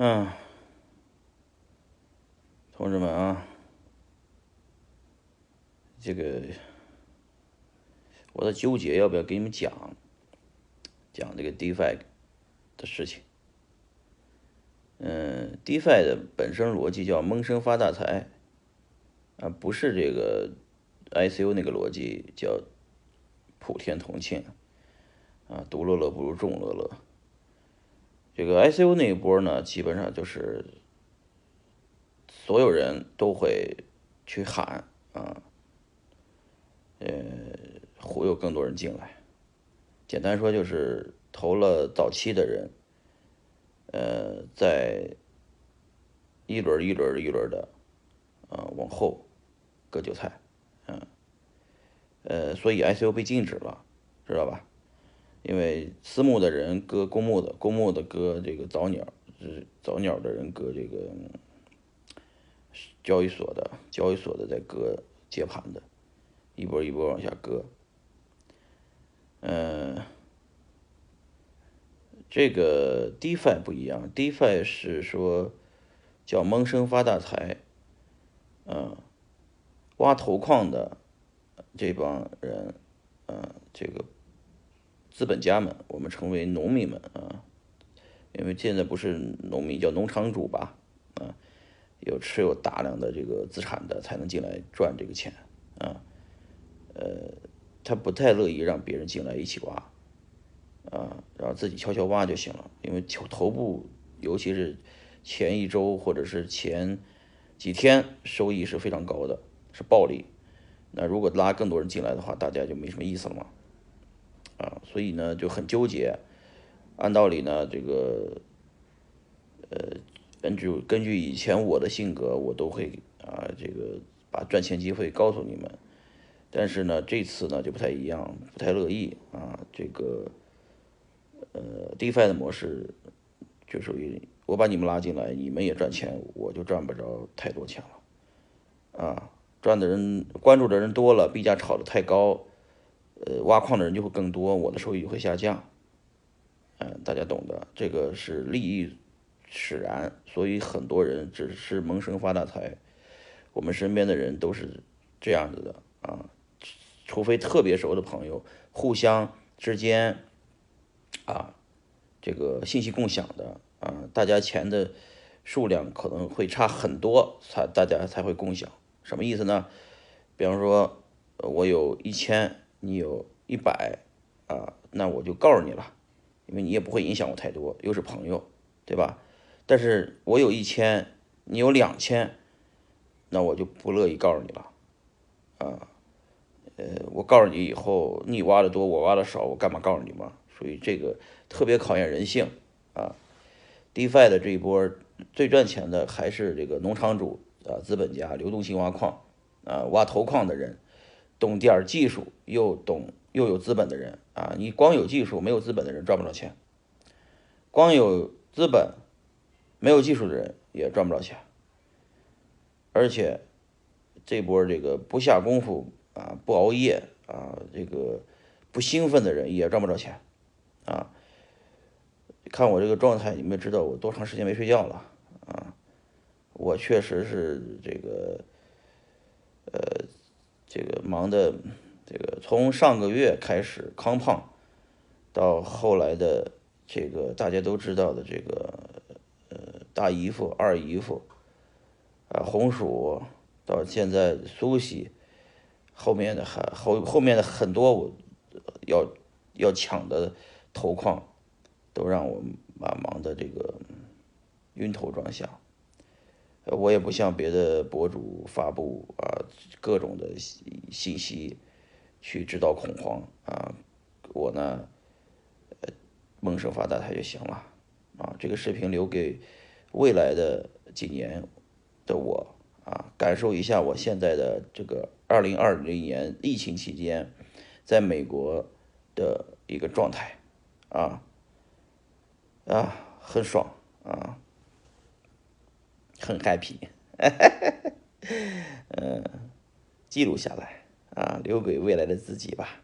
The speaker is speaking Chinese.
嗯，同志们啊，这个我在纠结要不要给你们讲讲这个 DeFi 的事情。嗯，DeFi 的本身逻辑叫闷声发大财啊，不是这个 ICO 那个逻辑叫普天同庆啊，独乐乐不如众乐乐。这个 ICO 那一波呢，基本上就是所有人都会去喊啊，呃，忽悠更多人进来。简单说就是投了早期的人，呃，在一轮一轮一轮的啊往后割韭菜，嗯，呃，所以 ICO 被禁止了，知道吧？因为私募的人割公募的，公募的割这个早鸟，是早鸟的人割这个交易所的，交易所的在割接盘的，一波一波往下割。嗯，这个 DeFi 不一样，DeFi 是说叫闷声发大财，嗯，挖头矿的这帮人，嗯，这个。资本家们，我们称为农民们啊，因为现在不是农民叫农场主吧，啊，有持有大量的这个资产的才能进来赚这个钱啊，呃，他不太乐意让别人进来一起挖，啊，然后自己悄悄挖就行了，因为头头部尤其是前一周或者是前几天收益是非常高的，是暴利，那如果拉更多人进来的话，大家就没什么意思了嘛。啊，所以呢就很纠结。按道理呢，这个，呃，根据根据以前我的性格，我都会啊，这个把赚钱机会告诉你们。但是呢，这次呢就不太一样，不太乐意啊。这个，呃，DeFi 的模式就属于我把你们拉进来，你们也赚钱，我就赚不着太多钱了。啊，赚的人关注的人多了，币价炒得太高。呃，挖矿的人就会更多，我的收益会下降。嗯，大家懂的，这个是利益使然，所以很多人只是萌生发大财。我们身边的人都是这样子的啊，除非特别熟的朋友，互相之间啊，这个信息共享的啊，大家钱的数量可能会差很多，才大家才会共享。什么意思呢？比方说，我有一千。你有一百啊，那我就告诉你了，因为你也不会影响我太多，又是朋友，对吧？但是我有一千，你有两千，那我就不乐意告诉你了，啊，呃，我告诉你以后，你挖的多，我挖的少，我干嘛告诉你嘛？所以这个特别考验人性啊。DeFi 的这一波最赚钱的还是这个农场主啊，资本家，流动性挖矿啊，挖头矿的人。懂点技术又懂又有资本的人啊，你光有技术没有资本的人赚不着钱，光有资本没有技术的人也赚不着钱，而且这波这个不下功夫啊，不熬夜啊，这个不兴奋的人也赚不着钱啊。看我这个状态，你们知道我多长时间没睡觉了啊？我确实是这个。这个忙的，这个从上个月开始康胖，到后来的这个大家都知道的这个呃大姨夫、二姨夫，啊红薯，到现在苏西，后面的还后后面的很多我要要抢的头矿，都让我把忙的这个晕头转向。我也不像别的博主发布啊各种的信息，去制造恐慌啊，我呢，呃，闷声发大财就行了啊。这个视频留给未来的几年的我啊，感受一下我现在的这个二零二零年疫情期间在美国的一个状态啊啊，很爽啊。很 happy，嗯，记录下来啊，留给未来的自己吧。